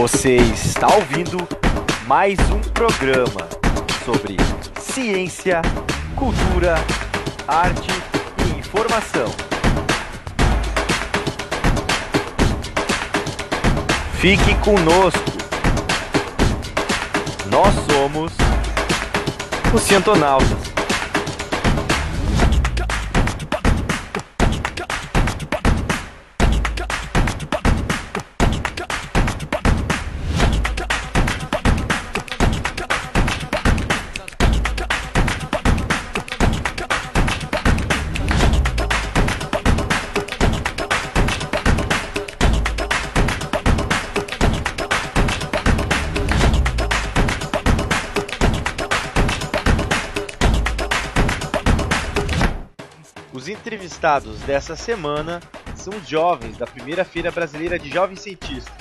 Você está ouvindo mais um programa sobre ciência, cultura, arte e informação. Fique conosco. Nós somos os Cientonautas. Entrevistados dessa semana são os jovens da primeira Feira Brasileira de Jovens Cientistas,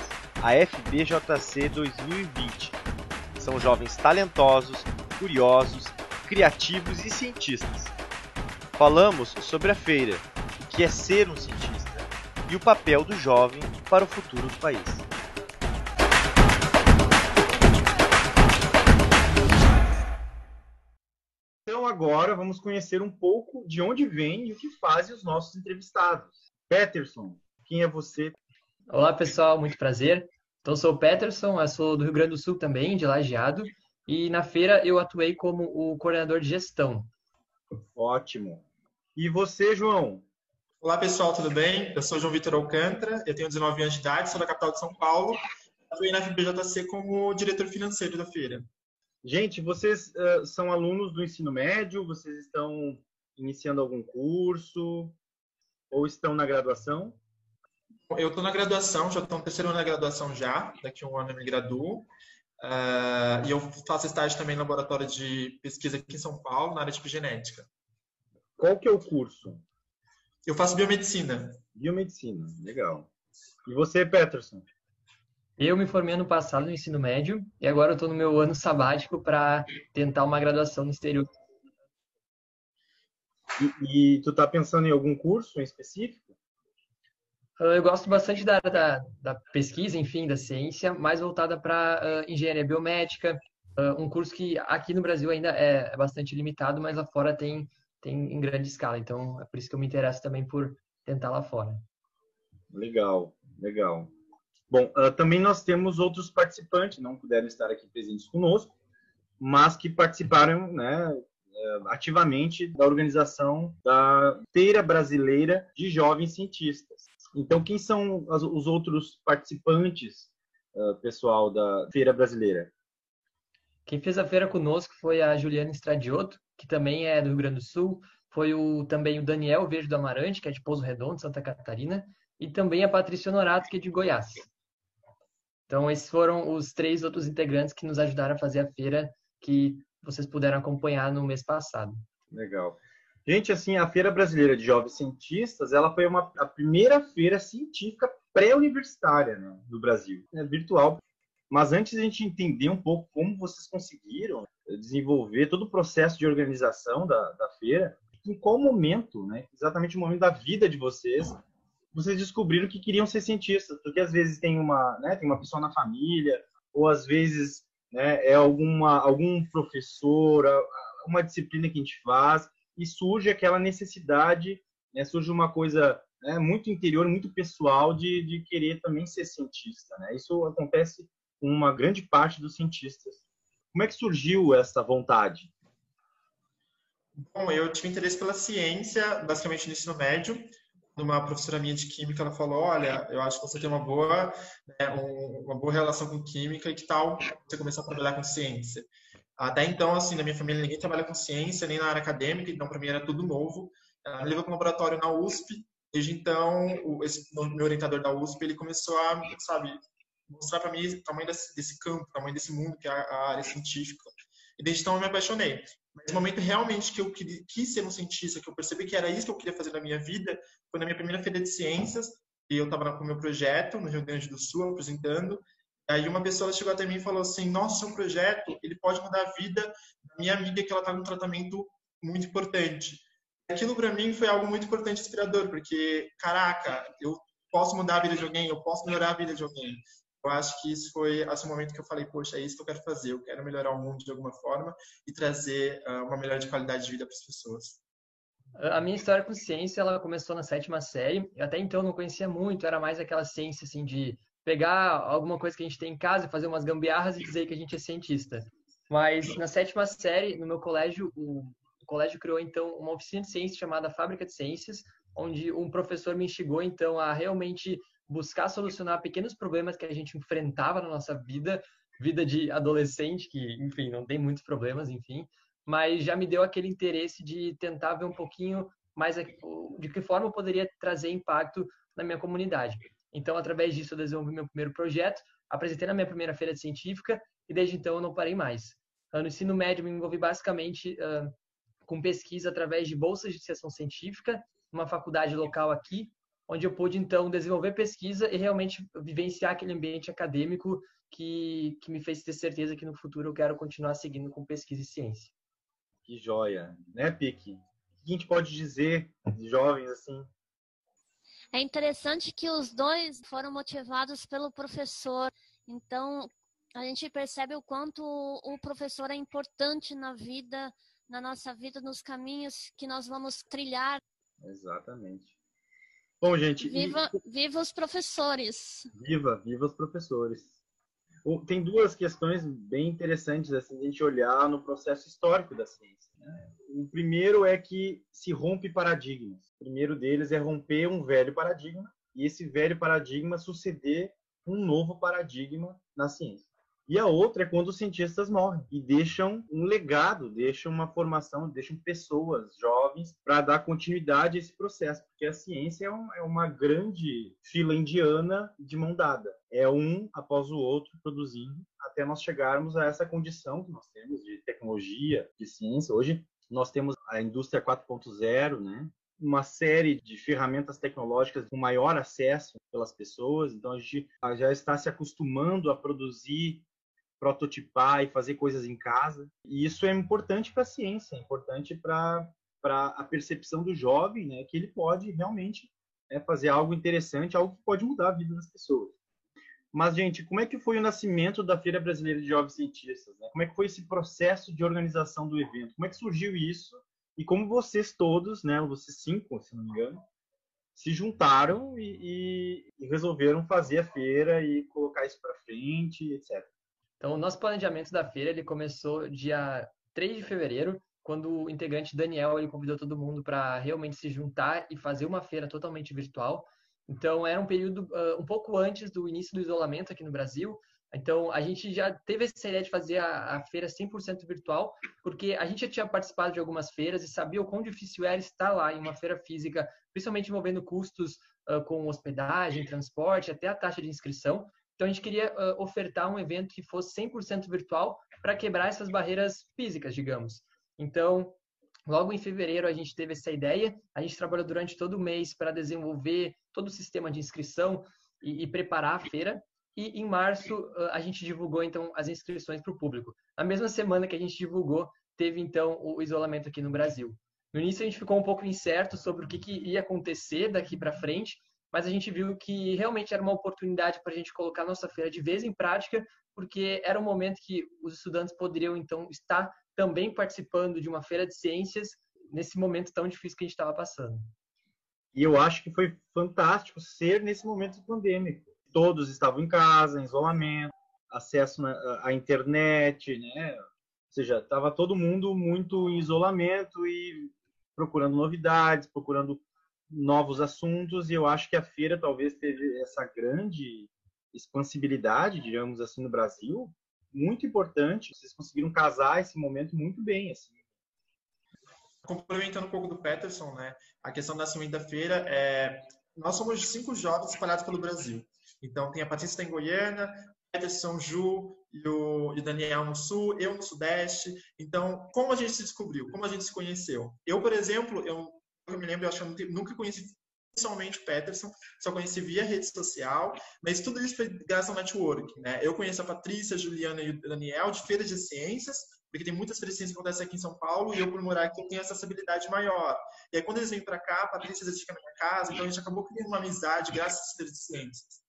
a FBJC 2020. São jovens talentosos, curiosos, criativos e cientistas. Falamos sobre a feira, o que é ser um cientista e o papel do jovem para o futuro do país. Então agora vamos conhecer um pouco de onde vem e o que fazem os nossos entrevistados. Peterson, quem é você? Olá pessoal, muito prazer. Então sou o Peterson, eu sou do Rio Grande do Sul também, de Lajeado, e na feira eu atuei como o coordenador de gestão. Ótimo. E você, João? Olá pessoal, tudo bem? Eu sou João Vitor Alcântara, eu tenho 19 anos de idade, sou da capital de São Paulo, atuei na FBJC como diretor financeiro da feira. Gente, vocês uh, são alunos do ensino médio? Vocês estão iniciando algum curso? Ou estão na graduação? Eu estou na graduação, já estou no terceiro ano da graduação já. Daqui a um ano eu me graduo. Uh, e eu faço estágio também no laboratório de pesquisa aqui em São Paulo, na área de genética. Qual que é o curso? Eu faço biomedicina. Biomedicina, legal. E você, Peterson? Eu me formei ano passado no ensino médio e agora eu estou no meu ano sabático para tentar uma graduação no exterior. E, e tu está pensando em algum curso em específico? Eu gosto bastante da, da, da pesquisa, enfim, da ciência, mais voltada para uh, engenharia biomédica, uh, um curso que aqui no Brasil ainda é, é bastante limitado, mas lá fora tem, tem em grande escala. Então, é por isso que eu me interesso também por tentar lá fora. Legal, legal. Bom, uh, também nós temos outros participantes, não puderam estar aqui presentes conosco, mas que participaram né, ativamente da organização da Feira Brasileira de Jovens Cientistas. Então, quem são os outros participantes, uh, pessoal, da Feira Brasileira? Quem fez a feira conosco foi a Juliana Estradioto, que também é do Rio Grande do Sul, foi o, também o Daniel Vejo do Amarante, que é de Pouso Redondo, Santa Catarina, e também a Patrícia Honorato, que é de Goiás. Então, esses foram os três outros integrantes que nos ajudaram a fazer a feira, que vocês puderam acompanhar no mês passado. Legal. Gente, assim, a Feira Brasileira de Jovens Cientistas, ela foi uma, a primeira feira científica pré-universitária né, do Brasil, é virtual. Mas antes a gente entender um pouco como vocês conseguiram desenvolver todo o processo de organização da, da feira, em qual momento, né, exatamente o momento da vida de vocês, vocês descobriram que queriam ser cientistas, porque às vezes tem uma, né, tem uma pessoa na família, ou às vezes né, é alguma, algum professor, uma disciplina que a gente faz, e surge aquela necessidade, né, surge uma coisa né, muito interior, muito pessoal de, de querer também ser cientista. Né? Isso acontece com uma grande parte dos cientistas. Como é que surgiu essa vontade? Bom, eu tive interesse pela ciência, basicamente no ensino médio, uma professora minha de química, ela falou, olha, eu acho que você tem uma boa, né, uma boa relação com química e que tal você começar a trabalhar com ciência? Até então, assim, na minha família ninguém trabalha com ciência, nem na área acadêmica, então para mim era tudo novo. Ela me levou para um laboratório na USP, desde então, o, esse meu orientador da USP, ele começou a, sabe, mostrar para mim o tamanho desse, desse campo, o tamanho desse mundo que é a, a área científica. E desde então eu me apaixonei. Mas o momento realmente que eu quis ser um cientista, que eu percebi que era isso que eu queria fazer na minha vida, foi na minha primeira feira de ciências, e eu estava com o meu projeto no Rio Grande do Sul, apresentando. Aí uma pessoa chegou até mim e falou assim: Nossa, seu projeto ele pode mudar a vida da minha amiga que ela está num tratamento muito importante. Aquilo para mim foi algo muito importante inspirador, porque, caraca, eu posso mudar a vida de alguém, eu posso melhorar a vida de alguém. Eu acho que isso foi esse momento que eu falei, poxa, é isso que eu quero fazer, eu quero melhorar o mundo de alguma forma e trazer uh, uma melhor de qualidade de vida para as pessoas. A minha história com ciência, ela começou na sétima série. Eu até então não conhecia muito, era mais aquela ciência assim de pegar alguma coisa que a gente tem em casa, fazer umas gambiarras e dizer que a gente é cientista. Mas na sétima série, no meu colégio, o colégio criou então uma oficina de ciências chamada Fábrica de Ciências, onde um professor me instigou então a realmente buscar solucionar pequenos problemas que a gente enfrentava na nossa vida, vida de adolescente, que, enfim, não tem muitos problemas, enfim, mas já me deu aquele interesse de tentar ver um pouquinho mais de que forma eu poderia trazer impacto na minha comunidade. Então, através disso, eu desenvolvi meu primeiro projeto, apresentei na minha primeira feira científica e desde então eu não parei mais. No ensino médio, me envolvi basicamente uh, com pesquisa através de bolsas de iniciação científica, numa faculdade local aqui, onde eu pude então desenvolver pesquisa e realmente vivenciar aquele ambiente acadêmico que, que me fez ter certeza que no futuro eu quero continuar seguindo com pesquisa e ciência. Que joia, né, Pique? O que a gente pode dizer de jovens assim? É interessante que os dois foram motivados pelo professor. Então, a gente percebe o quanto o professor é importante na vida, na nossa vida, nos caminhos que nós vamos trilhar. Exatamente. Bom, gente. Viva, e... viva os professores. Viva, viva os professores. Tem duas questões bem interessantes assim, a gente olhar no processo histórico da ciência. Né? O primeiro é que se rompe paradigmas. O primeiro deles é romper um velho paradigma e esse velho paradigma suceder um novo paradigma na ciência. E a outra é quando os cientistas morrem e deixam um legado, deixam uma formação, deixam pessoas jovens para dar continuidade a esse processo, porque a ciência é, um, é, uma grande fila indiana de mão dada. É um após o outro produzindo até nós chegarmos a essa condição que nós temos de tecnologia, de ciência. Hoje nós temos a indústria 4.0, né? uma série de ferramentas tecnológicas com maior acesso pelas pessoas, então a gente já está se acostumando a produzir prototipar e fazer coisas em casa. E isso é importante para a ciência, é importante para a percepção do jovem, né, que ele pode realmente né, fazer algo interessante, algo que pode mudar a vida das pessoas. Mas, gente, como é que foi o nascimento da Feira Brasileira de Jovens Cientistas? Né? Como é que foi esse processo de organização do evento? Como é que surgiu isso? E como vocês todos, né, vocês cinco, se não me engano, se juntaram e, e, e resolveram fazer a feira e colocar isso para frente, etc. Então, o nosso planejamento da feira ele começou dia 3 de fevereiro, quando o integrante Daniel ele convidou todo mundo para realmente se juntar e fazer uma feira totalmente virtual. Então, era um período uh, um pouco antes do início do isolamento aqui no Brasil. Então, a gente já teve essa ideia de fazer a, a feira 100% virtual, porque a gente já tinha participado de algumas feiras e sabia o quão difícil era estar lá em uma feira física, principalmente envolvendo custos uh, com hospedagem, transporte, até a taxa de inscrição. Então, a gente queria uh, ofertar um evento que fosse 100% virtual para quebrar essas barreiras físicas, digamos. Então, logo em fevereiro, a gente teve essa ideia. A gente trabalhou durante todo o mês para desenvolver todo o sistema de inscrição e, e preparar a feira. E em março, uh, a gente divulgou, então, as inscrições para o público. Na mesma semana que a gente divulgou, teve, então, o isolamento aqui no Brasil. No início, a gente ficou um pouco incerto sobre o que, que ia acontecer daqui para frente, mas a gente viu que realmente era uma oportunidade para a gente colocar nossa feira de vez em prática, porque era um momento que os estudantes poderiam então estar também participando de uma feira de ciências nesse momento tão difícil que a gente estava passando. E eu acho que foi fantástico ser nesse momento pandêmico. Todos estavam em casa, em isolamento, acesso à internet, né? Ou seja, estava todo mundo muito em isolamento e procurando novidades, procurando novos assuntos e eu acho que a feira talvez teve essa grande expansibilidade, digamos assim, no Brasil, muito importante. Vocês conseguiram casar esse momento muito bem, assim. Complementando um pouco do Peterson, né? A questão da nascimento da feira é nós somos cinco jovens espalhados pelo Brasil. Então tem a Patrícia em Goiânia, Peterson, Ju o e Daniel no Sul, eu no Sudeste. Então, como a gente se descobriu? Como a gente se conheceu? Eu, por exemplo, eu eu me lembro, eu acho que eu nunca conheci pessoalmente o Peterson, só conheci via rede social, mas tudo isso foi graças ao network, né? Eu conheço a Patrícia, a Juliana e o Daniel de feiras de ciências, porque tem muitas feiras de ciências que acontecem aqui em São Paulo, e eu, por morar aqui, eu tenho acessibilidade maior. E aí, quando eles vêm para cá, a Patrícia vezes fica na minha casa, então a gente acabou criando uma amizade graças às feiras de ciências.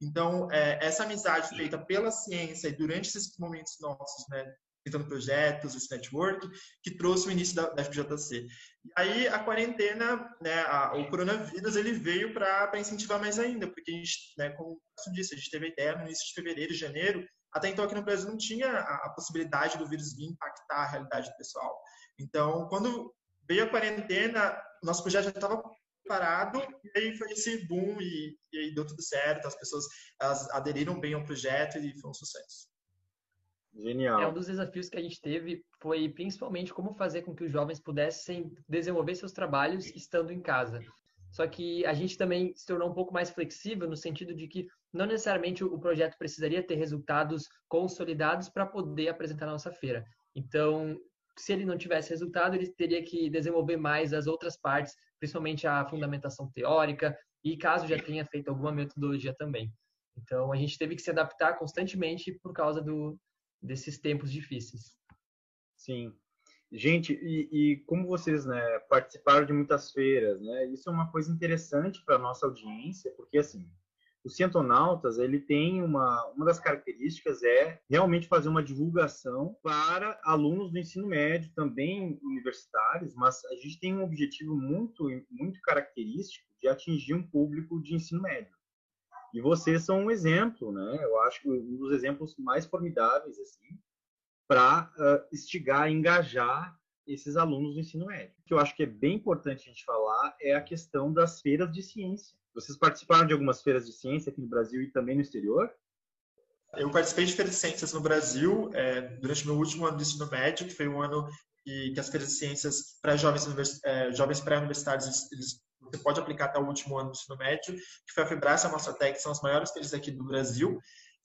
Então, é, essa amizade feita pela ciência e durante esses momentos nossos, né, tentando projetos, esse network, que trouxe o início da, da FPJC. E aí, a quarentena, né, a, o coronavírus, ele veio para incentivar mais ainda, porque a gente, né, como eu disse, a gente teve a ideia no início de fevereiro janeiro, até então aqui no Brasil não tinha a, a possibilidade do vírus vir impactar a realidade do pessoal. Então, quando veio a quarentena, nosso projeto já estava parado, e aí foi esse boom, e, e aí deu tudo certo, as pessoas elas aderiram bem ao projeto e foi um sucesso. Genial. É, um dos desafios que a gente teve foi principalmente como fazer com que os jovens pudessem desenvolver seus trabalhos estando em casa. Só que a gente também se tornou um pouco mais flexível no sentido de que não necessariamente o projeto precisaria ter resultados consolidados para poder apresentar na nossa feira. Então, se ele não tivesse resultado, ele teria que desenvolver mais as outras partes, principalmente a fundamentação teórica e caso já tenha feito alguma metodologia também. Então, a gente teve que se adaptar constantemente por causa do, desses tempos difíceis. Sim. Gente, e, e, como vocês né, participaram de muitas feiras, né, isso é uma coisa interessante para a nossa audiência, porque assim, o Cientonautas, ele tem uma, uma das características é realmente fazer uma divulgação para alunos do ensino médio, também universitários, mas a gente tem um objetivo muito, muito característico de atingir um público de ensino médio. E vocês são um exemplo, né? Eu acho que um dos exemplos mais formidáveis, assim, para uh, instigar, engajar esses alunos do ensino médio. O que eu acho que é bem importante a gente falar é a questão das feiras de ciência. Vocês participaram de algumas feiras de ciência aqui no Brasil e também no exterior? Eu participei de feiras de ciências no Brasil é, durante meu último ano de ensino médio, que foi um ano que, que as feiras de ciências para jovens, é, jovens pré-universitários eles você pode aplicar até o último ano do ensino médio, que foi a Febraça e a Mostratec, que são as maiores feiras aqui do Brasil.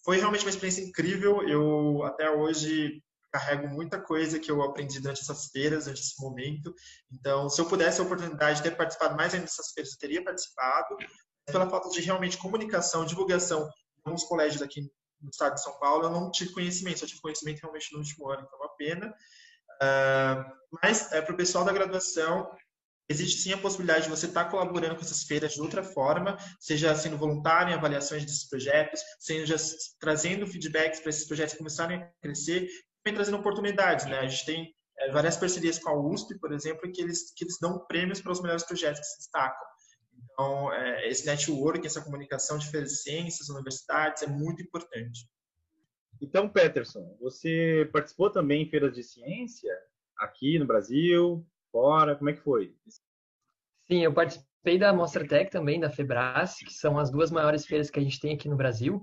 Foi realmente uma experiência incrível. Eu até hoje carrego muita coisa que eu aprendi durante essas feiras, durante esse momento. Então, se eu pudesse a oportunidade de ter participado mais ainda dessas feiras, eu teria participado. Pela falta de realmente comunicação, divulgação alguns colégios aqui no estado de São Paulo, eu não tive conhecimento. Eu tive conhecimento realmente no último ano, então é uma pena. Uh, mas, é, para o pessoal da graduação, existe sim a possibilidade de você estar colaborando com essas feiras de outra forma, seja sendo voluntário em avaliações desses projetos, seja trazendo feedbacks para esses projetos começarem a crescer, também trazendo oportunidades, né? A gente tem é, várias parcerias com a USP, por exemplo, que eles, que eles dão prêmios para os melhores projetos que se destacam. Então, é, esse network, essa comunicação de feiras de ciências, universidades, é muito importante. Então, Peterson, você participou também em feiras de ciência aqui no Brasil, fora? Como é que foi? Sim, eu participei da Mostra Tech também, da Febras, que são as duas maiores feiras que a gente tem aqui no Brasil.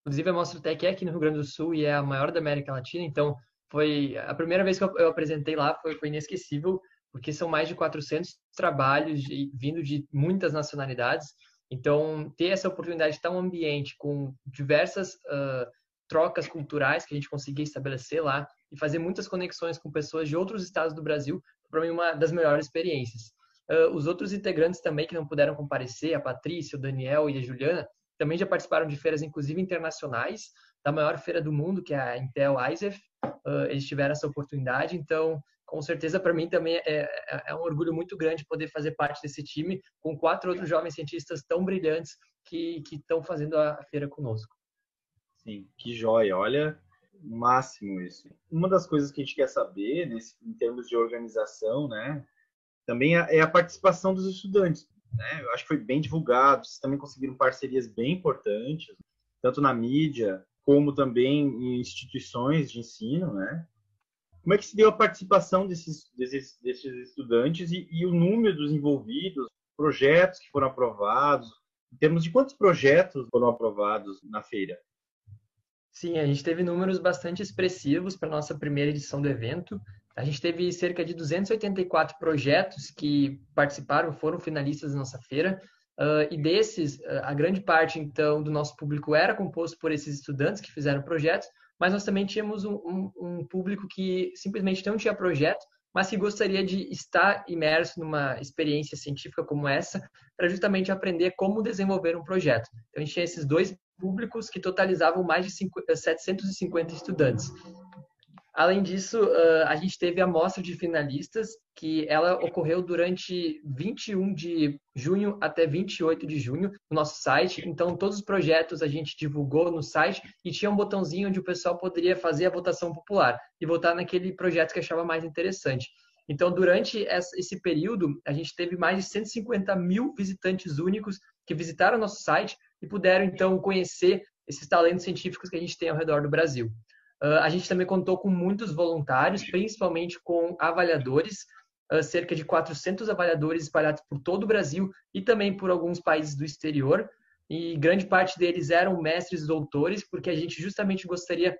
Inclusive, a Mostra Tech é aqui no Rio Grande do Sul e é a maior da América Latina, então foi a primeira vez que eu, apresentei lá foi, foi inesquecível, porque são mais de 400 trabalhos de, vindo de muitas nacionalidades. Então, ter essa oportunidade de estar um ambiente com diversas uh, trocas culturais que a gente conseguia estabelecer lá e fazer muitas conexões com pessoas de outros estados do Brasil para mim, uma das melhores experiências. Uh, os outros integrantes também que não puderam comparecer, a Patrícia, o Daniel e a Juliana, também já participaram de feiras, inclusive internacionais, da maior feira do mundo, que é a Intel ISEF. Uh, eles tiveram essa oportunidade, então, com certeza, para mim também é, é, é, um orgulho muito grande poder fazer parte desse time, com quatro outros jovens cientistas tão brilhantes que estão fazendo a feira conosco. Sim, que joia. Olha, máximo isso. Uma das coisas que a gente quer saber, nesse, em termos de organização, né, também é, é a participação dos estudantes. Né? Eu acho que foi bem divulgado, vocês também conseguiram parcerias bem importantes, tanto na mídia, como também em instituições de ensino, né? Como é que se deu a participação desses, desses, desses estudantes e, e, o número dos envolvidos, projetos que foram aprovados, em termos de quantos projetos foram aprovados na feira? Sim, a gente teve números bastante expressivos para nossa primeira edição do evento. A gente teve cerca de 284 projetos que participaram, foram finalistas da nossa feira. Uh, e desses, a grande parte, então, do nosso público era composto por esses estudantes que fizeram projetos, mas nós também tínhamos um, um, um público que simplesmente não tinha projeto, mas que gostaria de estar imerso numa experiência científica como essa, para justamente aprender como desenvolver um projeto. Então, a gente tinha esses dois públicos que totalizavam mais de 750 estudantes. Além disso, uh, a gente teve a mostra de finalistas, que ela ocorreu durante 21 de junho até 28 de junho no nosso site. Então, todos os projetos a gente divulgou no site e tinha um botãozinho onde o pessoal poderia fazer a votação popular e votar naquele projeto que achava mais interessante. Então, durante esse período, a gente teve mais de 150 mil visitantes únicos que visitaram o nosso site e puderam, então, conhecer esses talentos científicos que a gente tem ao redor do Brasil. Uh, a gente também contou com muitos voluntários, principalmente com avaliadores, uh, cerca de 400 avaliadores espalhados por todo o Brasil e também por alguns países do exterior. E grande parte deles eram mestres e doutores, porque a gente justamente gostaria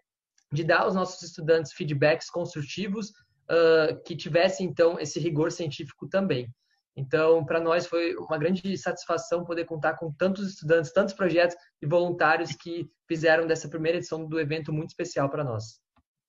de dar aos nossos estudantes feedbacks construtivos uh, que tivessem, então, esse rigor científico também. Então, para nós foi uma grande satisfação poder contar com tantos estudantes, tantos projetos e voluntários que fizeram dessa primeira edição do evento muito especial para nós.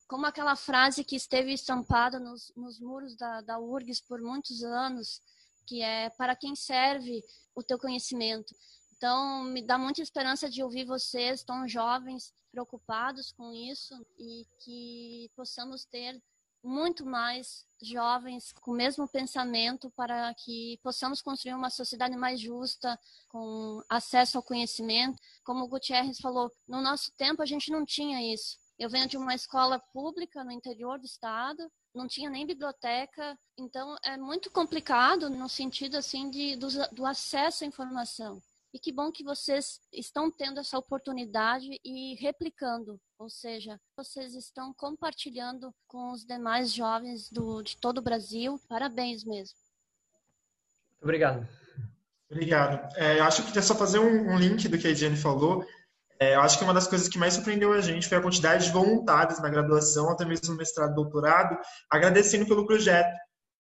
Como aquela frase que esteve estampada nos, nos muros da, da URGS por muitos anos, que é para quem serve o teu conhecimento. Então, me dá muita esperança de ouvir vocês, tão jovens, preocupados com isso e que possamos ter muito mais jovens com o mesmo pensamento para que possamos construir uma sociedade mais justa, com acesso ao conhecimento. Como o Gutierrez falou, no nosso tempo a gente não tinha isso. Eu venho de uma escola pública no interior do estado, não tinha nem biblioteca, então é muito complicado no sentido assim de do, do acesso à informação. E que bom que vocês estão tendo essa oportunidade e replicando, ou seja, vocês estão compartilhando com os demais jovens do, de todo o Brasil. Parabéns mesmo. Obrigado. Obrigado. É, eu acho que é só fazer um, um link do que a Ediane falou. É, eu acho que uma das coisas que mais surpreendeu a gente foi a quantidade de voluntários na graduação, até mesmo no mestrado e doutorado, agradecendo pelo projeto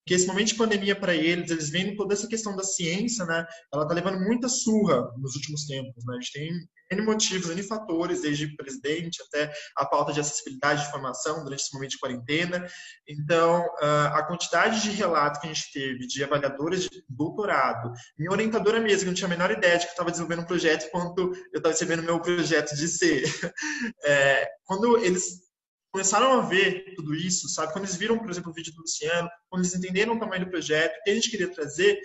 que esse momento de pandemia para eles, eles vendo toda essa questão da ciência, né? Ela tá levando muita surra nos últimos tempos, né? A gente tem N motivos, N fatores, desde presidente até a pauta de acessibilidade de informação durante esse momento de quarentena. Então, a quantidade de relatos que a gente teve de avaliadores de doutorado, minha orientadora mesmo, que não tinha a menor ideia de que eu estava desenvolvendo um projeto enquanto eu estava recebendo meu projeto de ser. É, quando eles começaram a ver tudo isso, sabe? Quando eles viram, por exemplo, o vídeo do Luciano, quando eles entenderam o tamanho do projeto, o que a gente queria trazer,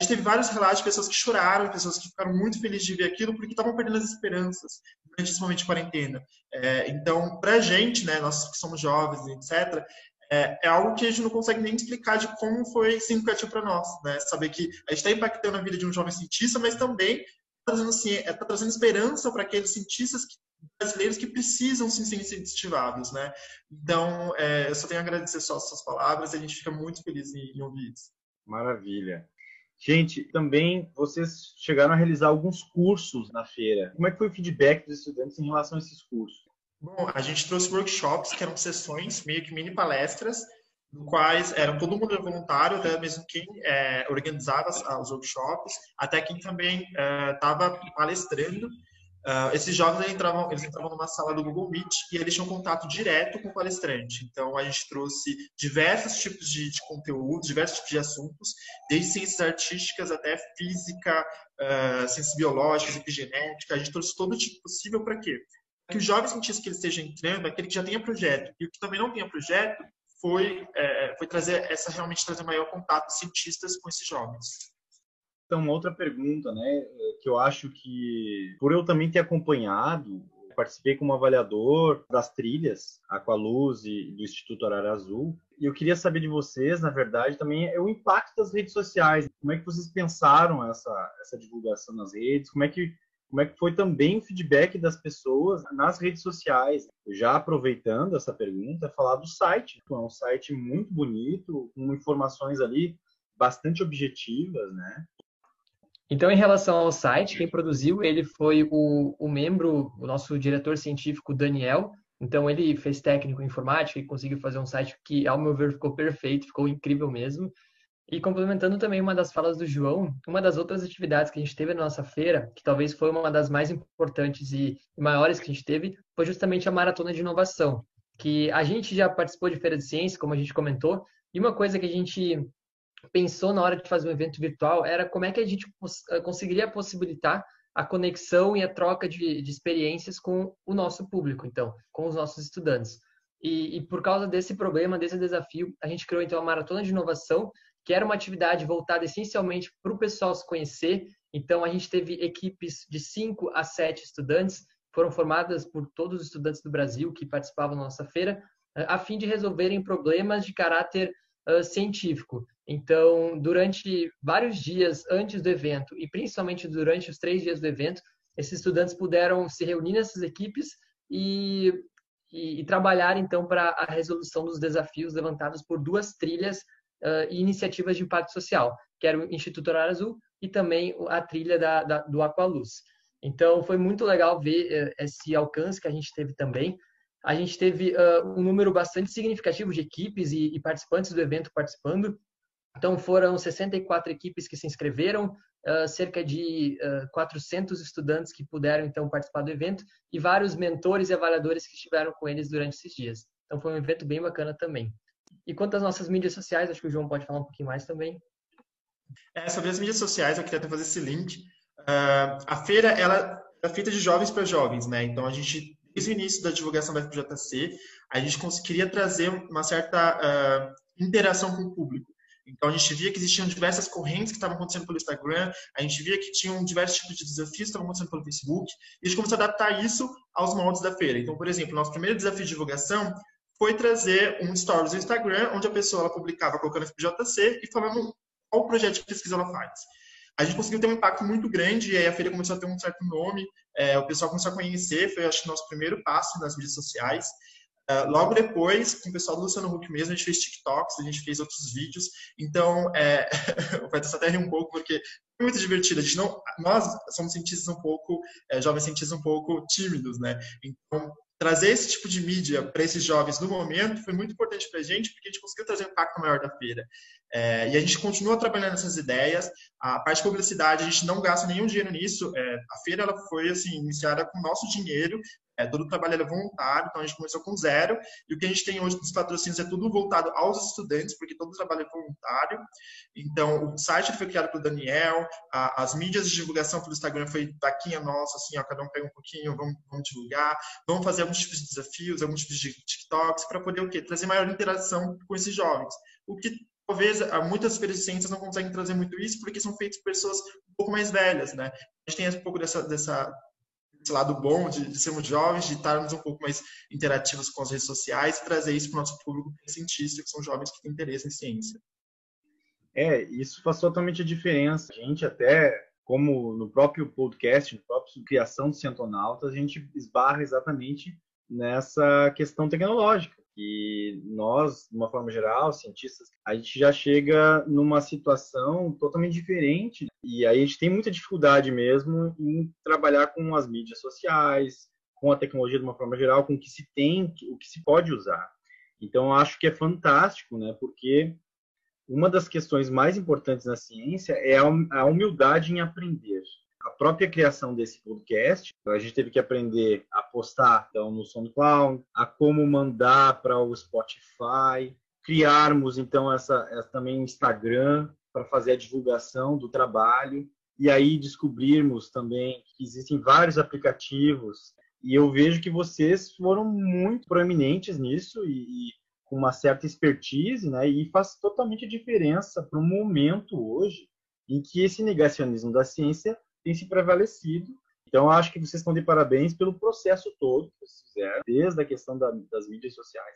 a gente teve vários relatos de pessoas que choraram, pessoas que ficaram muito felizes de ver aquilo, porque estavam perdendo as esperanças durante esse momento de quarentena. É, então, para a gente, né, nós que somos jovens, etc., é, é, algo que a gente não consegue nem explicar de como foi significativo para nós, né? Saber que a gente está impactando a vida de um jovem cientista, mas também está trazendo, assim, é, tá trazendo esperança para aqueles cientistas que brasileiros que precisam sim, ser incentivados, né? Então, é, eu só tenho a agradecer só as suas palavras e a gente fica muito feliz em, em ouvir isso. Maravilha. Gente, também vocês chegaram a realizar alguns cursos na feira. Como é que foi o feedback dos estudantes em relação a esses cursos? Bom, a gente trouxe workshops, que eram sessões, meio que mini palestras, no quais eram todo mundo voluntário, até mesmo quem é, organizava os workshops, até quem também estava é, palestrando. Uh, esses jovens eles entravam, eles entravam numa sala do Google Meet e eles tinham contato direto com o palestrante. Então, a gente trouxe diversos tipos de, de conteúdos, diversos tipos de assuntos, desde ciências artísticas até física, uh, ciências biológicas, epigenética. A gente trouxe todo o tipo possível para quê? Que o jovem cientista que ele esteja entrando aquele que já tenha projeto. E o que também não tenha projeto foi, é, foi trazer essa realmente trazer maior contato de cientistas com esses jovens. Então, uma outra pergunta, né, que eu acho que, por eu também ter acompanhado, participei como avaliador das trilhas Aqualuz e do Instituto Arara Azul, e eu queria saber de vocês, na verdade, também é o impacto das redes sociais. Como é que vocês pensaram essa, essa divulgação nas redes? Como é que como é que foi também o feedback das pessoas nas redes sociais. Já aproveitando essa pergunta, falar do site. É um site muito bonito, com informações ali bastante objetivas, né? Então, em relação ao site, quem produziu ele foi o, o membro, o nosso diretor científico Daniel. Então, ele fez técnico em informática e conseguiu fazer um site que, ao meu ver, ficou perfeito, ficou incrível mesmo. E complementando também uma das falas do João, uma das outras atividades que a gente teve na nossa feira, que talvez foi uma das mais importantes e maiores que a gente teve, foi justamente a maratona de inovação, que a gente já participou de feira de ciência, como a gente comentou, e uma coisa que a gente pensou na hora de fazer um evento virtual era como é que a gente eh, conseguiria possibilitar a conexão e a troca de, de experiências com o nosso público, então, com os nossos estudantes. E, e, por causa desse problema, desse desafio, a gente criou então a Maratona de Inovação, que era uma atividade voltada essencialmente para o pessoal se conhecer. Então, a gente teve equipes de 5 a 7 estudantes, foram formadas por todos os estudantes do Brasil que participavam da nossa feira, a fim de resolverem problemas de caráter uh, científico. Então, durante vários dias antes do evento e principalmente durante os três dias do evento, esses estudantes puderam se reunir nessas equipes e e, e trabalhar então para a resolução dos desafios levantados por duas trilhas uh, e iniciativas de impacto social, que era o Instituto Horário Azul e também a trilha da, da, do Aqualuz. Então foi muito legal ver uh, esse alcance que a gente teve também. A gente teve uh, um número bastante significativo de equipes e, e participantes do evento participando. Então foram 64 equipes que se inscreveram, uh, cerca de uh, 400 estudantes que puderam então participar do evento e vários mentores e avaliadores que estiveram com eles durante esses dias. Então foi um evento bem bacana também. E quanto às nossas mídias sociais, acho que o João pode falar um pouquinho mais também. É, sobre as mídias sociais, eu queria até fazer esse link. A feira ela é feita de jovens para jovens, né? Então a gente desde o início da divulgação da FPJC, a gente queria trazer uma certa uh, interação com o público. Então, a gente via que existiam diversas correntes que estavam acontecendo pelo Instagram, a gente via que tinham diversos tipos de desafios que estavam acontecendo pelo Facebook, e a gente começou a adaptar isso aos moldes da feira. Então, por exemplo, nosso primeiro desafio de divulgação foi trazer um stories no Instagram, onde a pessoa publicava colocando FPJC e falando qual projeto de pesquisa ela faz. A gente conseguiu ter um impacto muito grande, e aí a feira começou a ter um certo nome, é, o pessoal começou a conhecer, foi, acho que, nosso primeiro passo nas mídias sociais. Uh, logo depois, com o pessoal do Luciano Huck mesmo, a gente fez TikToks, a gente fez outros vídeos. Então, é, vai até rir um pouco, porque foi muito divertido. A gente não, nós somos cientistas um pouco, é, jovens cientistas um pouco tímidos, né? Então, trazer esse tipo de mídia para esses jovens no momento foi muito importante para a gente, porque a gente conseguiu trazer um impacto maior da feira. É, e a gente continua trabalhando nessas ideias. A parte de publicidade, a gente não gasta nenhum dinheiro nisso. É, a feira ela foi assim, iniciada com nosso dinheiro, é, todo o trabalho é voluntário, então a gente começou com zero. E o que a gente tem hoje dos patrocínios é tudo voltado aos estudantes, porque todo o trabalho é voluntário. Então, o site foi criado pelo Daniel, a, as mídias de divulgação pelo Instagram foi taquinha nossa, assim, ó, cada um pega um pouquinho, vamos, vamos divulgar, vamos fazer alguns tipos de desafios, alguns tipos de TikToks, para poder o quê? Trazer maior interação com esses jovens. O que talvez muitas feiras de ciências não conseguem trazer muito isso, porque são feitas por pessoas um pouco mais velhas, né? A gente tem um pouco dessa, dessa esse lado bom de, de, sermos jovens, de estarmos um pouco mais interativos com as redes sociais e trazer isso para o nosso público cientista, que são jovens que têm interesse em ciência. É, isso faz totalmente a diferença. A gente até, como no próprio podcast, no próprio Criação do Centonautas, a gente esbarra exatamente nessa questão tecnológica. E nós, de uma forma geral, cientistas, a gente já chega numa situação totalmente diferente. E aí a gente tem muita dificuldade mesmo em trabalhar com as mídias sociais, com a tecnologia de uma forma geral, com o que se tem, o que se pode usar. Então, eu acho que é fantástico, né? Porque uma das questões mais importantes na ciência é a humildade em aprender a própria criação desse podcast, a gente teve que aprender a postar então, no SoundCloud, a como mandar para o Spotify, criarmos então essa, essa também Instagram para fazer a divulgação do trabalho e aí descobrirmos também que existem vários aplicativos e eu vejo que vocês foram muito proeminentes nisso e, e com uma certa expertise, né? E faz totalmente diferença para o momento hoje em que esse negacionismo da ciência tem se prevalecido. Então, acho que vocês estão de parabéns pelo processo todo que vocês fizeram, desde a questão da, das mídias sociais.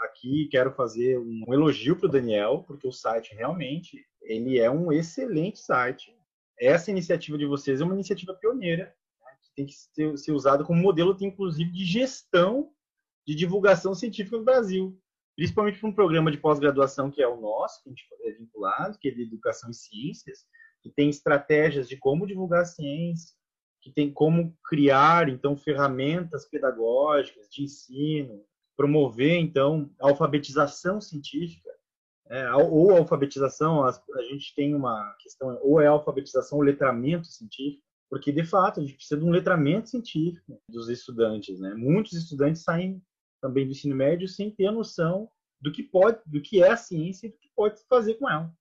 Aqui quero fazer um elogio para o Daniel, porque o site realmente ele é um excelente site. Essa iniciativa de vocês é uma iniciativa pioneira, né, que tem que ser, ser usada como modelo, inclusive, de gestão de divulgação científica no Brasil. Principalmente para um programa de pós-graduação que é o nosso, que a gente é vinculado, que é de Educação e Ciências, que tem estratégias de como divulgar a ciência, que tem como criar então ferramentas pedagógicas de ensino, promover então a alfabetização científica, é, ou alfabetização, a, a, gente tem uma questão, ou é alfabetização ou letramento científico, porque de fato a gente precisa de um letramento científico dos estudantes, né? Muitos estudantes saem também do ensino médio sem ter a noção do que pode, do que é a ciência e do que pode fazer com ela.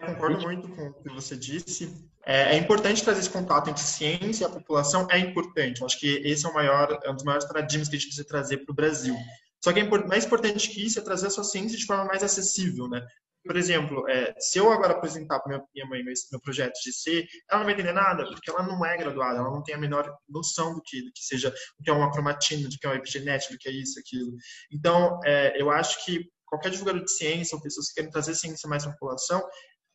Concordo muito com o que você disse. É, é, importante trazer esse contato entre ciência e a população, é importante. Eu acho que esse é, o maior, é um dos maiores paradigmas que a gente precisa trazer para o Brasil. Só que é mais importante que isso é trazer a sua ciência de forma mais acessível, né? Por exemplo, é, se eu agora apresentar para minha mãe meu, meu, projeto de C, ela não vai entender nada, porque ela não é graduada, ela não tem a menor noção do que, do que seja, do que é uma cromatina, do que é uma epigenética, do que é isso, aquilo. Então, é, eu acho que qualquer divulgador de ciência ou pessoas que querem trazer ciência mais para a população,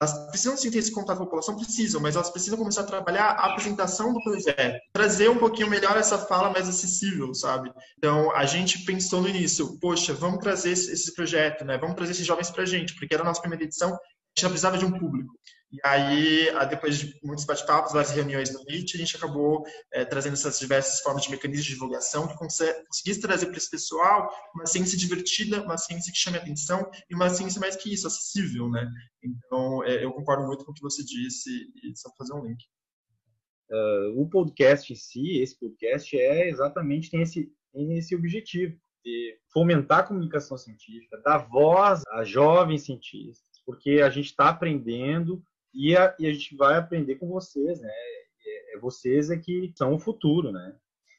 elas precisam sim ter esse contato com a população, precisam, mas elas precisam começar a trabalhar a apresentação do projeto, trazer um pouquinho melhor essa fala mais acessível, sabe? Então, a gente pensou no início, poxa, vamos trazer esse, esse projeto, né? Vamos trazer esses jovens para a gente, porque era a nossa primeira edição, a gente precisava de um público. E aí, depois de muitos bate-papos, várias reuniões no Meet, a gente acabou é, trazendo essas diversas formas de mecanismos de divulgação que conseguisse trazer para esse pessoal uma ciência divertida, uma ciência que chame atenção e uma ciência mais que isso, acessível, né? Então, é, eu concordo muito com o que você disse e só fazer um link. Uh, o podcast em si, esse podcast é exatamente tem esse, tem esse objetivo de fomentar a comunicação científica, dar voz a jovens cientistas, porque a gente está aprendendo e a, e a gente vai aprender com vocês, né? É, é vocês é que são o futuro, né?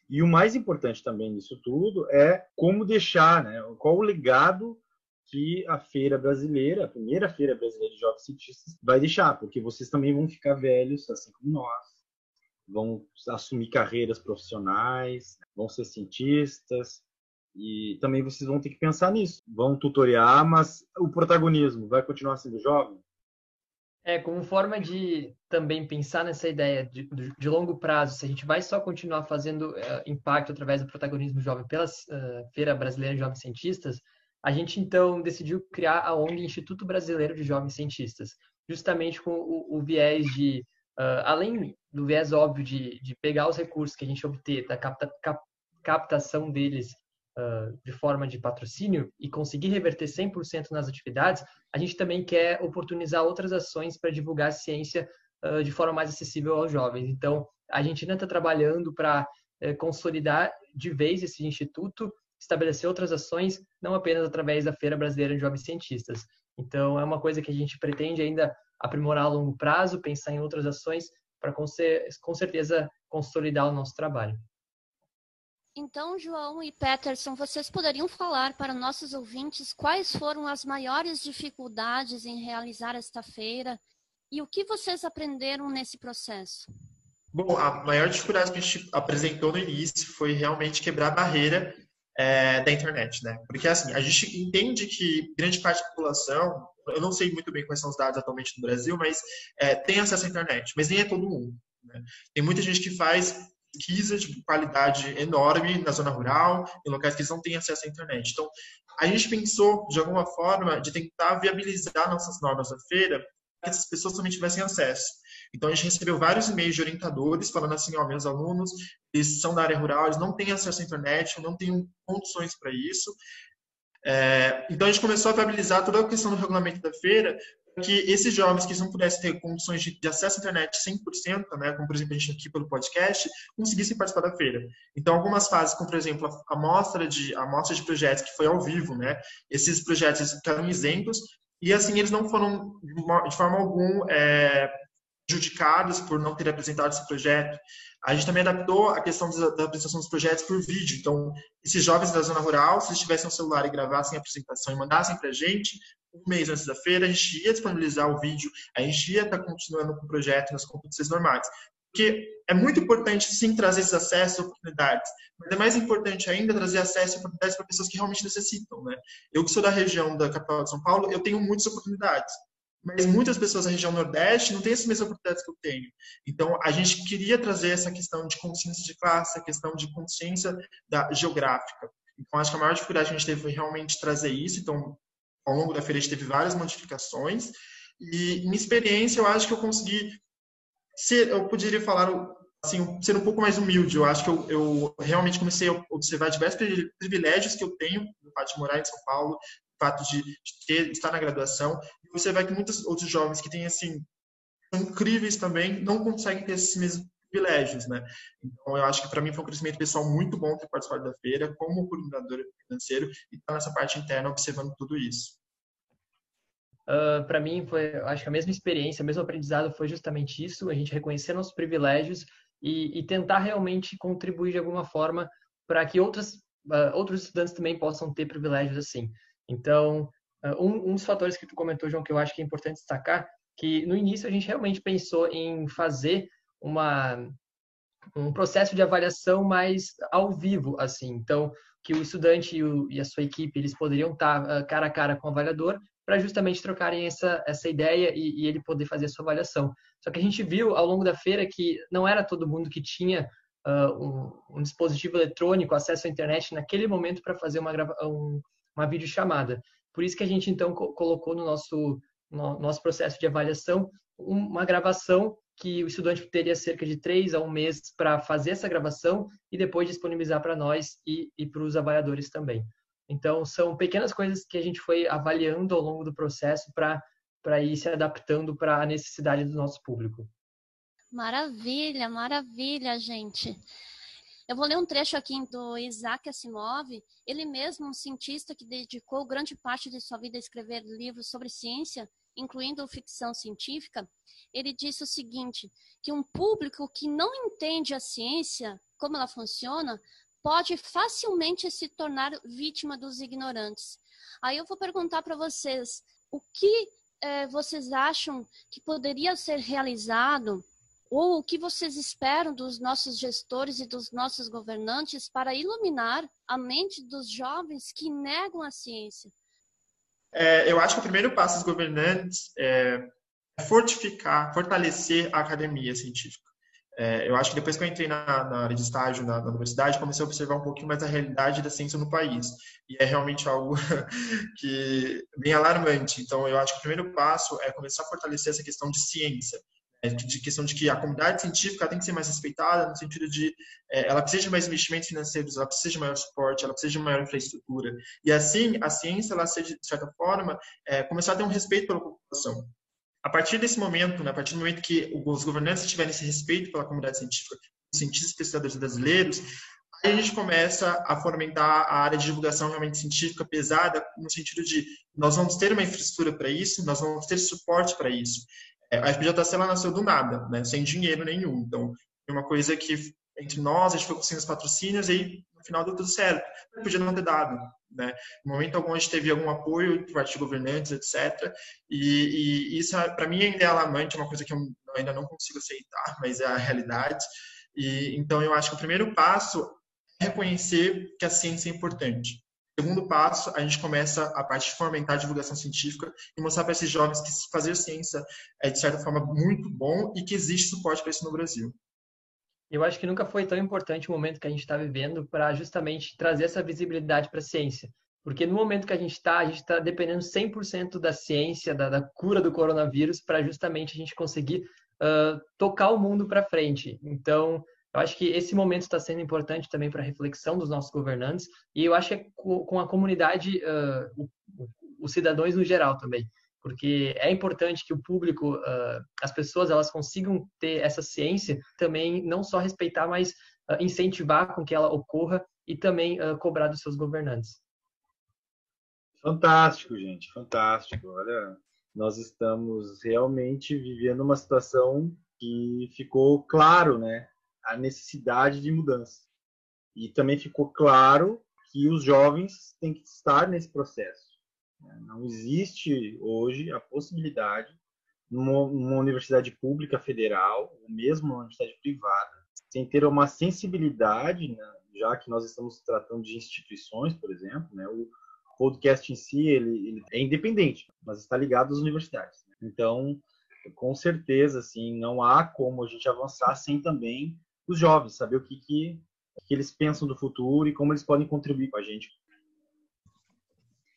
E o mais importante também nisso tudo é como deixar, né? Qual o legado que a feira brasileira, a primeira feira brasileira de jovens cientistas, vai deixar, porque vocês também vão ficar velhos, assim como nós, vão assumir carreiras profissionais, vão ser cientistas, e também vocês vão ter que pensar nisso. Vão tutoriar, mas o protagonismo vai continuar sendo jovem? É, como forma de também pensar nessa ideia de, de longo prazo, se a gente vai só continuar fazendo uh, impacto através do protagonismo jovem pela uh, Feira Brasileira de Jovens Cientistas, a gente então decidiu criar a ONG Instituto Brasileiro de Jovens Cientistas, justamente com o, o viés de, uh, além do viés óbvio de, de pegar os recursos que a gente obter da capta, cap, captação deles uh, de forma de patrocínio e conseguir reverter 100% nas atividades, a gente também quer oportunizar outras ações para divulgar a ciência uh, de forma mais acessível aos jovens. Então, a gente ainda está trabalhando para consolidar de vez esse instituto, estabelecer outras ações, não apenas através da Feira Brasileira de Jovens Cientistas. Então, é uma coisa que a gente pretende ainda aprimorar a longo prazo, pensar em outras ações para com certeza consolidar o nosso trabalho. Então, João e Peterson, vocês poderiam falar para nossos ouvintes quais foram as maiores dificuldades em realizar esta feira e o que vocês aprenderam nesse processo? Bom, a maior dificuldade que a gente apresentou no início foi realmente quebrar a barreira é, da internet, né? Porque assim, a gente entende que grande parte da população, eu não sei muito bem quais são os dados atualmente no Brasil, mas é, tem acesso à internet, mas nem é todo mundo. Né? Tem muita gente que faz pesquisa de qualidade enorme na zona rural, em locais que eles não têm acesso à internet. Então, a gente pensou, de alguma forma, de tentar viabilizar nossas normas da feira que essas pessoas também tivessem acesso. Então, a gente recebeu vários e-mails de orientadores falando assim, ó, meus alunos, eles são da área rural, eles não têm acesso à internet, não têm condições para isso. É, então, a gente começou a viabilizar toda a questão do regulamento da feira que esses jovens que não pudessem ter condições de, de, acesso à internet 100%, né, como por exemplo a gente aqui pelo podcast, conseguissem participar da feira. Então, algumas fases, como por exemplo a amostra de, a amostra de projetos que foi ao vivo, né, esses projetos ficaram isentos e assim eles não foram de forma alguma é, por não ter apresentado esse projeto. A gente também adaptou a questão da apresentação dos projetos por vídeo. Então, esses jovens da zona rural, se eles tivessem um celular e gravassem a apresentação e mandassem para a gente, um mês antes da feira, a gente ia disponibilizar o vídeo, a gente ia estar tá continuando com o projeto nas competições normais. Porque é muito importante, sim, trazer esses acessos e oportunidades, mas é mais importante ainda trazer acesso e oportunidades para pessoas que realmente necessitam, né? Eu que sou da região da capital de São Paulo, eu tenho muitas oportunidades, mas muitas pessoas da região Nordeste não têm as mesmas oportunidades que eu tenho. Então, a gente queria trazer essa questão de consciência de classe, a questão de consciência da geográfica. Então, acho que a maior dificuldade que a gente teve foi realmente trazer isso. Então, ao longo da feira a gente teve várias modificações e em experiência eu acho que eu consegui ser, eu poderia falar assim, ser um pouco mais humilde. Eu acho que eu, eu realmente comecei a observar diversos privilégios que eu tenho no fato de morar em São Paulo, o fato de, ter, estar na graduação. E vai que muitos outros jovens que têm assim incríveis também não conseguem ter esses mesmos privilégios, né? Então, eu acho que para mim foi um crescimento pessoal muito bom ter participado da feira como coordenador financeiro e estar nessa parte interna observando tudo isso. uh, para mim foi, acho que a mesma experiência, o mesmo aprendizado foi justamente isso, a gente reconhecer nossos privilégios e, e tentar realmente contribuir de alguma forma para que outras, uh, outros estudantes também possam ter privilégios assim. Então, uh, um, um dos fatores que tu comentou, João, que eu acho que é importante destacar, que no início a gente realmente pensou em fazer uma um processo de avaliação mais ao vivo, assim. Então, que o estudante e, o, e a sua equipe eles poderiam estar uh, cara a cara com o avaliador para justamente trocarem essa, essa ideia e, e, ele poder fazer a sua avaliação. Só que a gente viu ao longo da feira que não era todo mundo que tinha uh, um, um, dispositivo eletrônico, acesso à internet naquele momento para fazer uma, um, uma videochamada. Por isso que a gente então co colocou no nosso, no nosso processo de avaliação uma gravação que o estudante teria cerca de três a um mês para fazer essa gravação e depois disponibilizar para nós e, e para os avaliadores também. Então, são pequenas coisas que a gente foi avaliando ao longo do processo para ir se adaptando para a necessidade do nosso público. Maravilha, maravilha, gente. Eu vou ler um trecho aqui do Isaac Asimov, ele mesmo um cientista que dedicou grande parte de sua vida a escrever livros sobre ciência, incluindo ficção científica. Ele disse o seguinte, que um público que não entende a ciência, como ela funciona, pode facilmente se tornar vítima dos ignorantes. Aí eu vou perguntar para vocês, o que é, vocês acham que poderia ser realizado ou o que vocês esperam dos nossos gestores e dos nossos governantes para iluminar a mente dos jovens que negam a ciência? É, eu acho que o primeiro passo dos governantes é fortificar, fortalecer a academia científica. É, eu acho que depois que eu entrei na, na área de estágio na, na, universidade, comecei a observar um pouquinho mais a realidade da ciência no país. E é realmente algo que bem alarmante. Então, eu acho que o primeiro passo é começar a fortalecer essa questão de ciência. É, de questão de que a comunidade científica tem que ser mais respeitada no sentido de é, ela precisa de mais investimentos financeiros, ela precisa de maior suporte, ela precisa de maior infraestrutura e assim a ciência ela seja de certa forma é, começar a ter um respeito pela população a partir desse momento, né, a partir do momento que os governantes tiverem esse respeito pela comunidade científica, os cientistas e pesquisadores brasileiros, aí a gente começa a fomentar a área de divulgação realmente científica pesada, no sentido de nós vamos ter uma infraestrutura para isso, nós vamos ter suporte para isso. É, a FPJC ela nasceu do nada, né, sem dinheiro nenhum. Então, é uma coisa que entre nós, a gente foi conseguindo os patrocínios e aí, no final deu tudo certo. Podia não ter dado, né? No momento algum a gente teve algum apoio por parte de governantes, etc. E, e isso, para mim, ainda é alarmante, é uma coisa que eu ainda não consigo aceitar, mas é a realidade. E então eu acho que o primeiro passo é reconhecer que a ciência é importante. Segundo passo, a gente começa a parte de fomentar a divulgação científica e mostrar para esses jovens que fazer ciência é, de certa forma, muito bom e que existe suporte para isso no Brasil. Eu acho que nunca foi tão importante o momento que a gente está vivendo para justamente trazer essa visibilidade para a ciência. Porque no momento que a gente está, a gente está dependendo 100% da ciência, da, da, cura do coronavírus, para justamente a gente conseguir uh, tocar o mundo para frente. Então, eu acho que esse momento está sendo importante também para a reflexão dos nossos governantes, e eu acho que é com a comunidade, uh, os cidadãos no geral também porque é importante que o público, uh, as pessoas, elas consigam ter essa ciência, também não só respeitar, mas uh, incentivar com que ela ocorra e também cobrar dos seus governantes. Fantástico, gente, fantástico. Olha, nós estamos realmente vivendo uma situação que ficou claro, né, a necessidade de mudança. E também ficou claro que os jovens têm que estar nesse processo né? Não existe hoje a possibilidade, numa, universidade pública federal, ou mesmo numa universidade privada, sem ter uma sensibilidade, né? já que nós estamos tratando de instituições, por exemplo, né? o podcast em si ele, ele é independente, mas está ligado às universidades. Né? Então, com certeza, assim, não há como a gente avançar sem também os jovens saber o que, que, que eles pensam do futuro e como eles podem contribuir com a gente.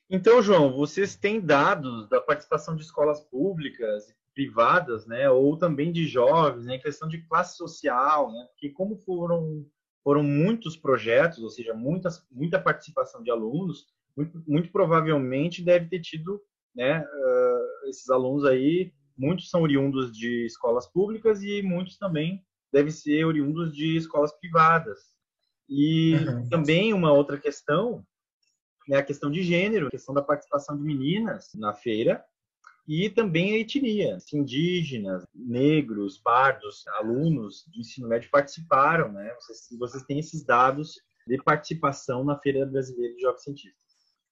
Então, João, vocês têm dados da participação de escolas públicas, privadas, né, ou também de jovens, né, questão de classe social, né, porque como foram foram muitos projetos, ou seja, muitas, muita participação de alunos, muito, muito provavelmente deve ter tido, né, uh, esses alunos aí, muitos são oriundos de escolas públicas e muitos também devem ser oriundos de escolas privadas. E uhum. também uma outra questão né, a questão de gênero, a questão da participação de meninas na feira e também a etnia. Indígenas, negros, pardos, alunos de ensino médio participaram, né? Vocês, vocês têm esses dados de participação na Feira Brasileira de Jovens Cientistas.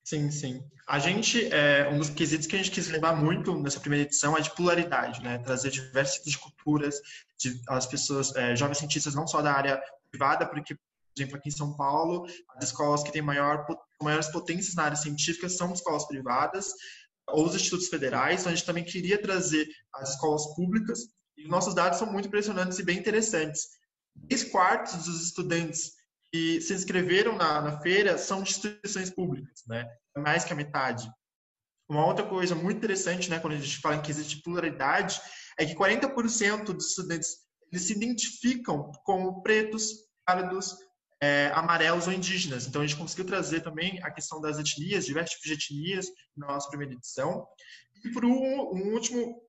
Sim, sim. A gente, é, um dos quesitos que a gente quis levar muito nessa primeira edição é de pluralidade, né? Trazer diversos tipos de culturas, de, as pessoas, é, jovens cientistas não só da área privada, porque, por exemplo, aqui em São Paulo, as escolas que têm maior, maiores potências na área científica são escolas privadas, ou os institutos federais, então a gente também queria trazer as escolas públicas, e os nossos dados são muito impressionantes e bem interessantes. Três quartos dos estudantes que se inscreveram na, na feira são instituições públicas, né? mais que a metade. Uma outra coisa muito interessante, né, quando a gente fala em que existe pluralidade, é que 40% dos estudantes eles se identificam como pretos, pardos, é, amarelos ou indígenas. Então, a gente conseguiu trazer também a questão das etnias, diversos tipos de etnias, na nossa primeira edição. E, por um, um último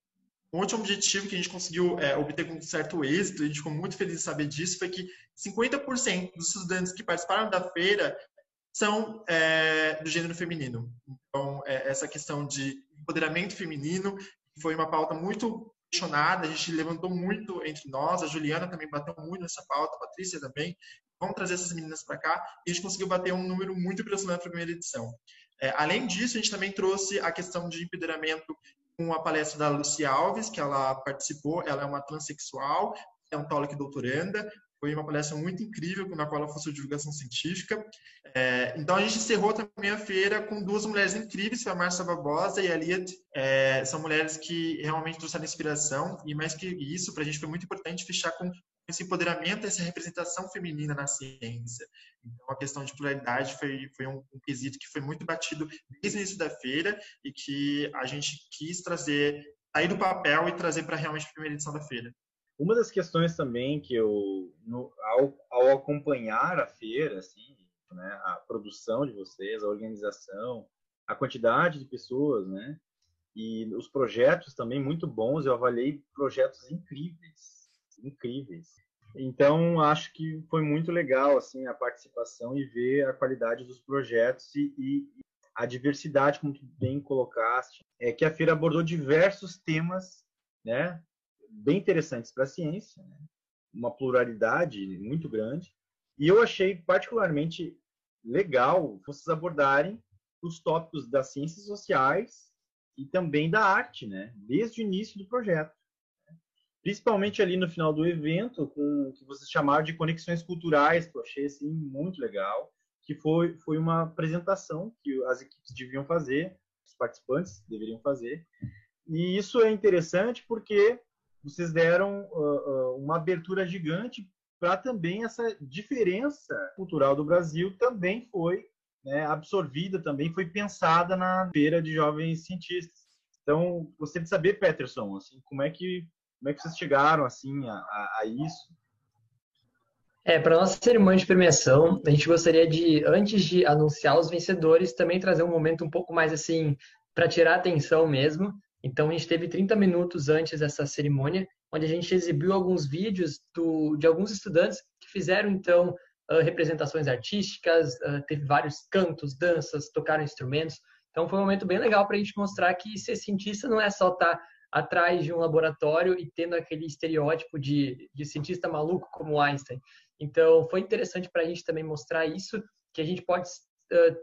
um último objetivo que a gente conseguiu é, obter com certo êxito, a gente ficou muito feliz de saber disso, foi que 50% dos estudantes que participaram da feira são é, do gênero feminino. Então, é, essa questão de empoderamento feminino foi uma pauta muito questionada, a gente levantou muito entre nós, a Juliana também bateu muito nessa pauta, a Patrícia também, vamos trazer essas meninas para cá, e a gente conseguiu bater um número muito impressionante para a primeira edição. É, além disso, a gente também trouxe a questão de empoderamento com a palestra da Lucia Alves, que ela participou, ela é uma transexual, é um TOLC doutoranda, foi uma palestra muito incrível, na qual ela fez divulgação científica. É, então, a gente encerrou também a feira com duas mulheres incríveis, a Márcia Barbosa e a Liad. É, são mulheres que realmente trouxeram inspiração, e mais que isso, para a gente foi muito importante fechar com esse empoderamento, essa representação feminina na ciência. Então, a questão de pluralidade foi, foi um, um quesito que foi muito batido desde o início da feira e que a gente quis trazer, sair do papel e trazer para realmente a primeira edição da feira. Uma das questões também que eu, no, ao, ao, acompanhar a feira, assim, né, a produção de vocês, a organização, a quantidade de pessoas, né, e os projetos também muito bons, eu avaliei projetos incríveis, incríveis. Então, acho que foi muito legal, assim, a participação e ver a qualidade dos projetos e, e a diversidade, como tu bem colocaste, é que a feira abordou diversos temas, né, bem interessantes para a ciência, né? uma pluralidade muito grande. E eu achei particularmente legal vocês abordarem os tópicos das ciências sociais e também da arte, né? Desde o início do projeto. Principalmente ali no final do evento, com o que vocês chamaram de conexões culturais, que eu achei assim, muito legal, que foi, foi uma apresentação que as equipes deviam fazer, os participantes deveriam fazer. E isso é interessante porque vocês deram uh, uh, uma abertura gigante para também essa diferença cultural do Brasil também foi né, absorvida, também foi pensada na feira de jovens cientistas. Então, gostaria de saber, Peterson, assim, como é que como é que vocês chegaram assim a, a, a isso? É, para nossa cerimônia de premiação, a gente gostaria de, antes de anunciar os vencedores, também trazer um momento um pouco mais assim para tirar atenção mesmo. Então, a gente teve 30 minutos antes dessa cerimônia, onde a gente exibiu alguns vídeos do, de alguns estudantes que fizeram, então, uh, representações artísticas, uh, teve vários cantos, danças, tocaram instrumentos. Então, foi um momento bem legal para a gente mostrar que ser cientista não é só estar tá atrás de um laboratório e tendo aquele estereótipo de, de cientista maluco como Einstein. Então, foi interessante para a gente também mostrar isso, que a gente pode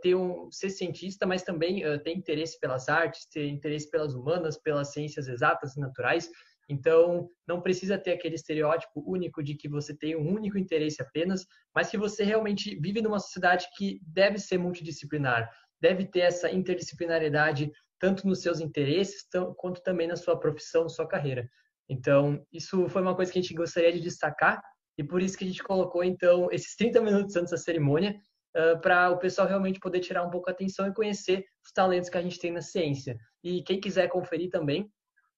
ter um ser cientista, mas também uh, ter interesse pelas artes, ter interesse pelas humanas, pelas ciências exatas e naturais. Então, não precisa ter aquele estereótipo único de que você tem um único interesse apenas, mas que você realmente vive numa sociedade que deve ser multidisciplinar, deve ter essa interdisciplinaridade tanto nos seus interesses quanto também na sua profissão, sua carreira. Então, isso foi uma coisa que a gente gostaria de destacar e por isso que a gente colocou então esses 30 minutos antes da cerimônia uh, para o pessoal realmente poder tirar um pouco a atenção e conhecer os talentos que a gente tem na ciência. E quem quiser conferir também,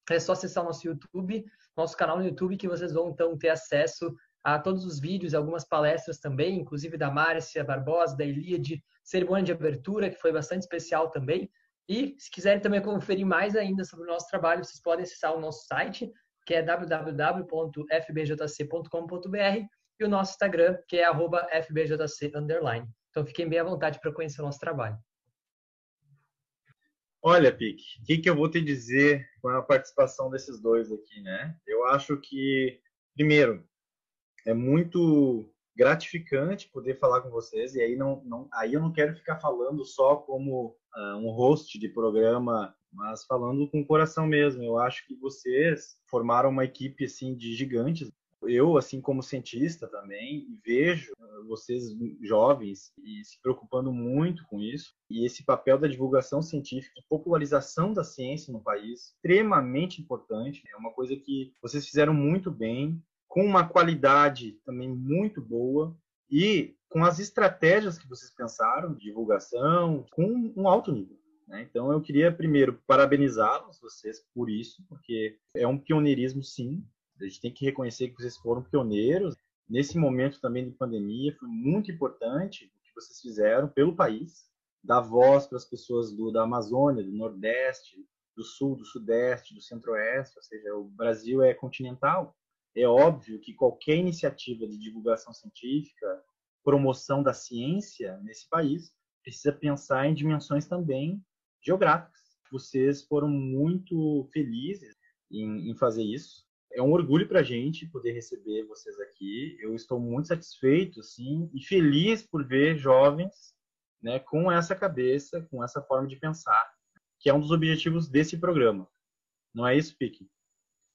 é só acessar o nosso YouTube, nosso canal no YouTube, que vocês vão então ter acesso a todos os vídeos, algumas palestras também, inclusive da Márcia Barbosa, da Eliade, cerimônia de abertura, que foi bastante especial também. E se quiserem também conferir mais ainda sobre o nosso trabalho, vocês podem acessar o nosso site, que é www.fbjc.com.br e o nosso Instagram, que é @fbjc_. Então fiquem bem à vontade para conhecer o nosso trabalho. Olha, Pique, o que, que eu vou te dizer com a participação desses dois aqui, né? Eu acho que, primeiro, é muito gratificante poder falar com vocês e aí não, não aí eu não quero ficar falando só como um host de programa mas falando com o coração mesmo eu acho que vocês formaram uma equipe assim de gigantes eu, assim como cientista também, vejo vocês jovens e se preocupando muito com isso. E esse papel da divulgação científica, popularização da ciência no país, extremamente importante. É uma coisa que vocês fizeram muito bem, com uma qualidade também muito boa e com as estratégias que vocês pensaram, divulgação, com um alto nível. Né? Então, eu queria primeiro parabenizá-los, vocês, por isso, porque é um pioneirismo, sim, a gente tem que reconhecer que vocês foram pioneiros. Nesse momento também de pandemia, foi muito importante o que vocês fizeram pelo país, dar voz para as pessoas do, da Amazônia, do Nordeste, do Sul, do Sudeste, do Centro-Oeste, ou seja, o Brasil é continental. É óbvio que qualquer iniciativa de divulgação científica, promoção da ciência nesse país, precisa pensar em dimensões também geográficas. Vocês foram muito felizes em, em fazer isso é um orgulho para a gente poder receber vocês aqui. Eu estou muito satisfeito, sim, e feliz por ver jovens, né, com essa cabeça, com essa forma de pensar, que é um dos objetivos desse programa. Não é isso, Pique?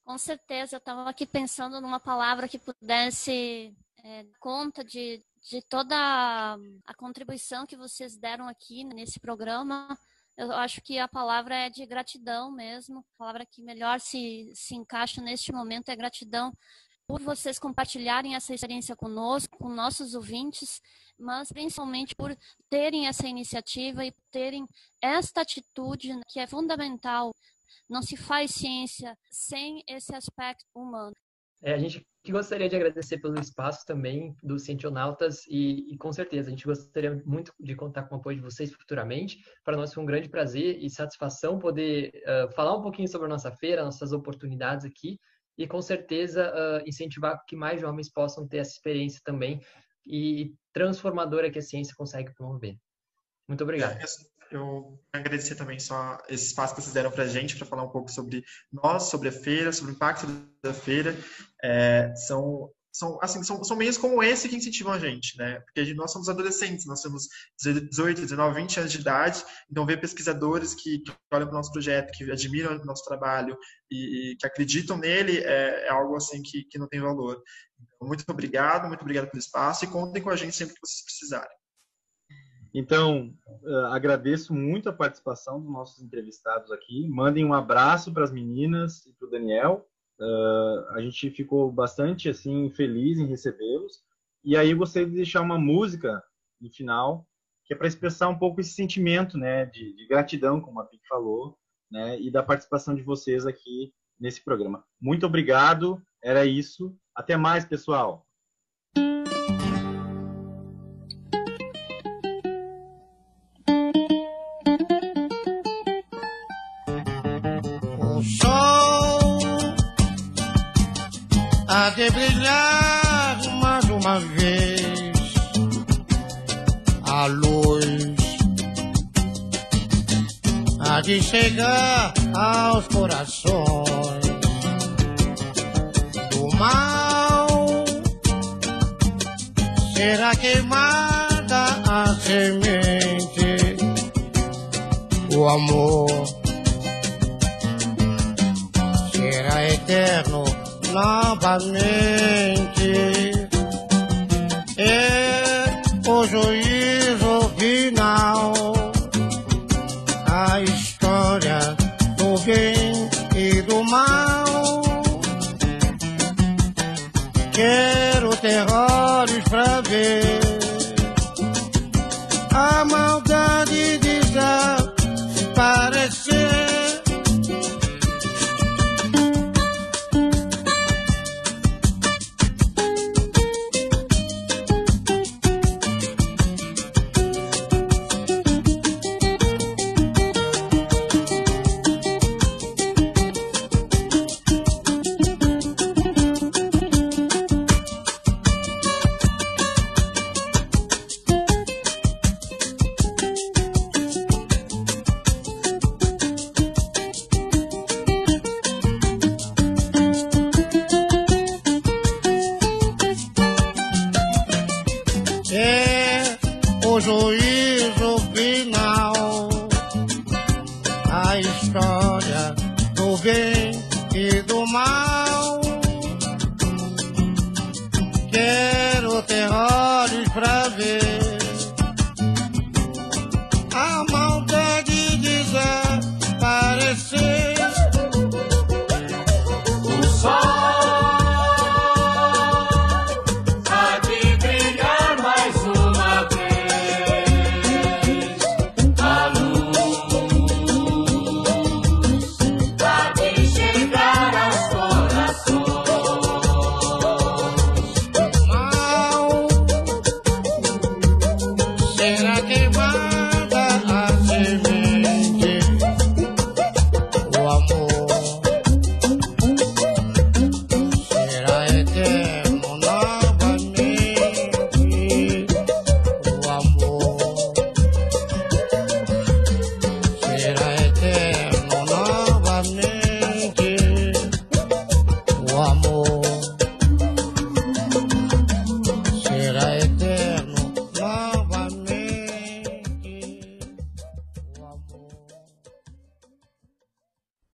Com certeza. Eu estava aqui pensando numa palavra que pudesse é, conta de, de toda a contribuição que vocês deram aqui nesse programa eu acho que a palavra é de gratidão mesmo. A palavra que melhor se, se encaixa neste momento é gratidão por vocês compartilharem essa experiência conosco, com nossos ouvintes, mas principalmente por terem essa iniciativa e terem esta atitude que é fundamental. Não se faz ciência sem esse aspecto humano. É, a gente gostaria de agradecer pelo espaço também dos Cientionautas e, e, com certeza a gente gostaria muito de contar com o apoio de vocês futuramente. Para nós foi um grande prazer e satisfação poder uh, falar um pouquinho sobre a nossa feira, nossas oportunidades aqui e com certeza uh, incentivar que mais jovens possam ter essa experiência também e transformadora que a ciência consegue promover. Muito obrigado. É, eu agradecer também só esse espaço que vocês deram para a gente para falar um pouco sobre nós, sobre a feira, sobre o impacto da feira. É, são são, assim, são, são meios como esse que incentivam a gente, né? Porque nós somos adolescentes, nós temos 18, 19, 20 anos de idade, então ver pesquisadores que, que olham para o nosso projeto, que admiram o nosso trabalho e, e que acreditam nele é, é, algo assim que, que não tem valor. Então, muito obrigado, muito obrigado pelo espaço e contem com a gente sempre que vocês precisarem. Então, uh, agradeço muito a participação dos nossos entrevistados aqui. Mandem um abraço para as meninas e para o Daniel. Uh, a gente ficou bastante assim feliz em recebê-los. E aí eu gostaria de deixar uma música no final, que é para expressar um pouco esse sentimento, né, de, de gratidão, como a Pique falou, né, e da participação de vocês aqui nesse programa. Muito obrigado. Era isso. Até mais, pessoal. A luz. Há de chegar aos corações. Do mal. Será queimada a semente? O amor. Será eterno novamente. É o juízo